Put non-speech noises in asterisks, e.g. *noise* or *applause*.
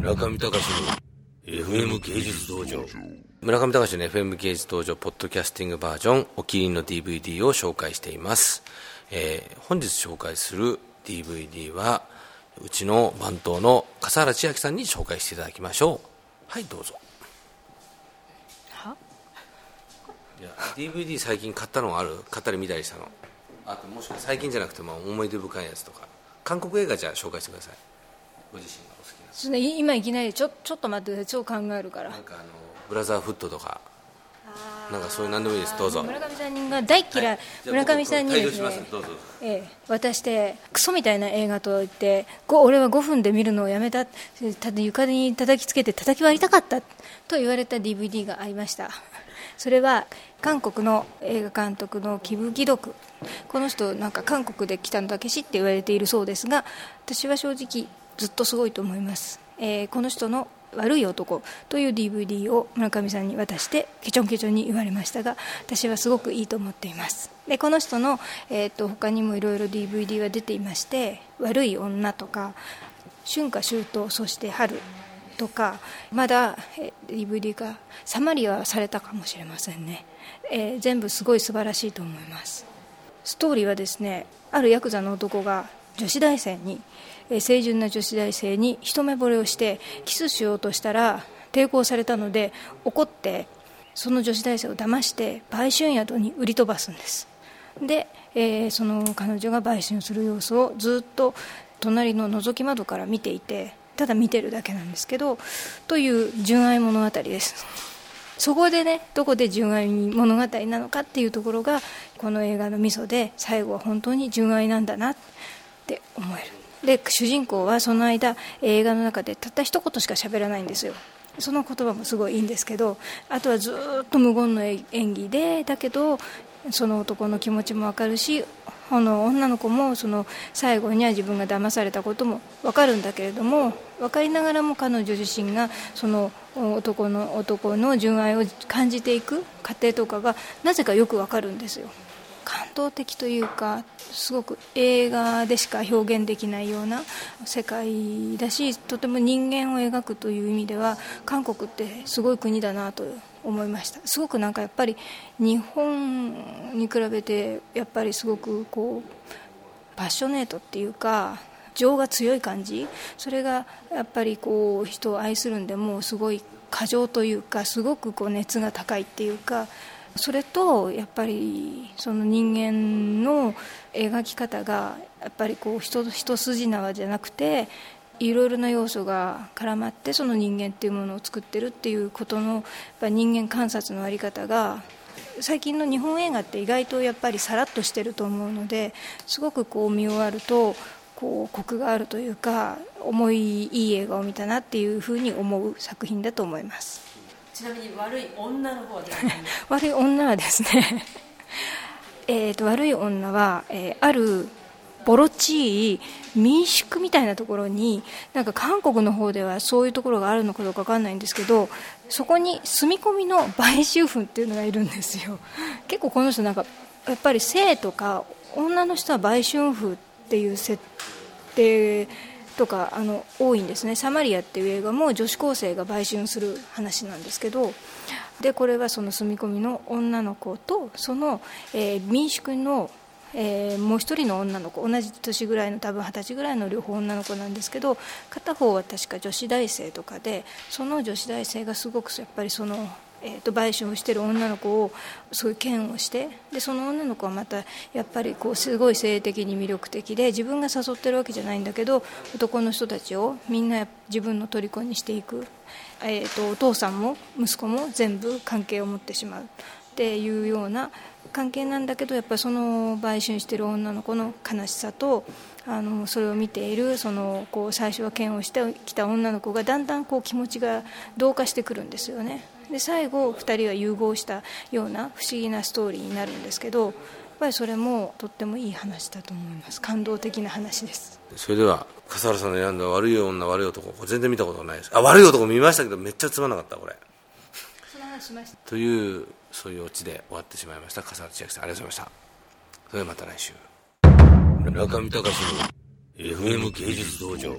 村上隆の FM 芸術道場。村上隆の FM 芸術道場ポッドキャスティングバージョンお気に入りの DVD を紹介しています、えー本日紹介する DVD はうちの番頭の笠原千秋さんに紹介していただきましょう。はいどうぞ。は？いや DVD 最近買ったのある？買ったり見たりしたの？あともしくは最近じゃなくても思い出深いやつとか。韓国映画じゃあ紹介してください。ご自身がお好きなやつその今いきなりちょちょっと待ってください。超考えるから。なんかあのブラザーフットとか。なんかそういう何でもいいです。どうぞ。村上さんが大嫌い、はい。村上さんに僕ですねええ、渡してクソみたいな映画と言ってご俺は5分で見るのをやめた。ただ床に叩きつけて叩き割りたかったと言われた DVD がありました。それは韓国の映画監督のキム・ギドク。この人なんか韓国で来たのだけしって言われているそうですが私は正直ずっとすごいと思います、えーこの人の悪い男という DVD を村上さんに渡してケチョンケチョンに言われましたが私はすごくいいと思っています。でこの人の、えー、と他にもいろいろ DVD は出ていまして「悪い女」とか「春夏秋冬そして春」とかまだ DVD がサマリはされたかもしれませんね、えー全部すごい素晴らしいと思います。ストーリーはですねあるヤクザの男が女子大生にえー清純な女子大生に一目惚れをしてキスしようとしたら抵抗されたので怒ってその女子大生を騙して売春宿に売り飛ばすんです。で、えーその彼女が売春する様子をずっと隣の覗き窓から見ていてただ見てるだけなんですけどという純愛物語です。そこでねどこで純愛物語なのかっていうところがこの映画のミソで最後は本当に純愛なんだな。って思える。で主人公はその間映画の中でたった一言しか喋らないんですよ。その言葉もすごいいいんですけどあとはずっと無言の演技でだけどその男の気持ちも分かるしこの女の子もその最後には自分が騙されたことも分かるんだけれども分かりながらも彼女自身がその男の男の純愛を感じていく過程とかがなぜかよく分かるんですよ。動的というかすごく映画でしか表現できないような世界だしとても人間を描くという意味では韓国ってすごい国だなと思いました。すごくなんかやっぱり日本に比べてやっぱりすごくこうパッショネートっていうか情が強い感じ。それがやっぱりこう人を愛するんでもうすごい過剰というかすごくこう熱が高いっていうかそれとやっぱりその人間の描き方がやっぱりこう一筋縄じゃなくていろいろな要素が絡まってその人間っていうものを作ってるっていうことのやっぱ人間観察のあり方が最近の日本映画って意外とやっぱりさらっとしてると思うのですごくこう見終わるとこうコクがあるというか思いいい映画を見たなっていうふうに思う作品だと思います。ちなみに悪い女の方はですか？悪い女はですね *laughs* えと悪い女は、えーあるボロっちい民宿みたいなところになんか韓国の方ではそういうところがあるのかどうか分かんないんですけどそこに住み込みの売春婦っていうのがいるんですよ。*laughs* 結構この人なんかやっぱり性とか女の人は売春婦っていう設定とかあの多いんですね「サマリア」っていう映画も女子高生が売春する話なんですけどでこれはその住み込みの女の子とその、えー民宿の、えーもう一人の女の子同じ年ぐらいの多分二十歳ぐらいの両方女の子なんですけど片方は確か女子大生とかでその女子大生がすごくやっぱりその。えー、と売春をしている女の子をそういう嫌悪してでその女の子はまたやっぱりこうすごい性的に魅力的で自分が誘ってるわけじゃないんだけど男の人たちをみんな自分の虜にしていく、えー、とお父さんも息子も全部関係を持ってしまう。っていうような関係なんだけどやっぱりその売春している女の子の悲しさとあのそれを見ているそのこう最初は嫌悪してきた女の子がだんだんこう気持ちが同化してくるんですよね。で最後2人は融合したような不思議なストーリーになるんですけどやっぱりそれもとってもいい話だと思います。感動的な話です。それでは笠原さんの選んだ悪い女悪い男これ全然見たことないです。あ悪い男見ましたけどめっちゃつまんなかったこれ。その話しました。というそういうオチで終わってしまいました。笠原千秋さんありがとうございました。それではまた来週。村上隆の FM 芸術道場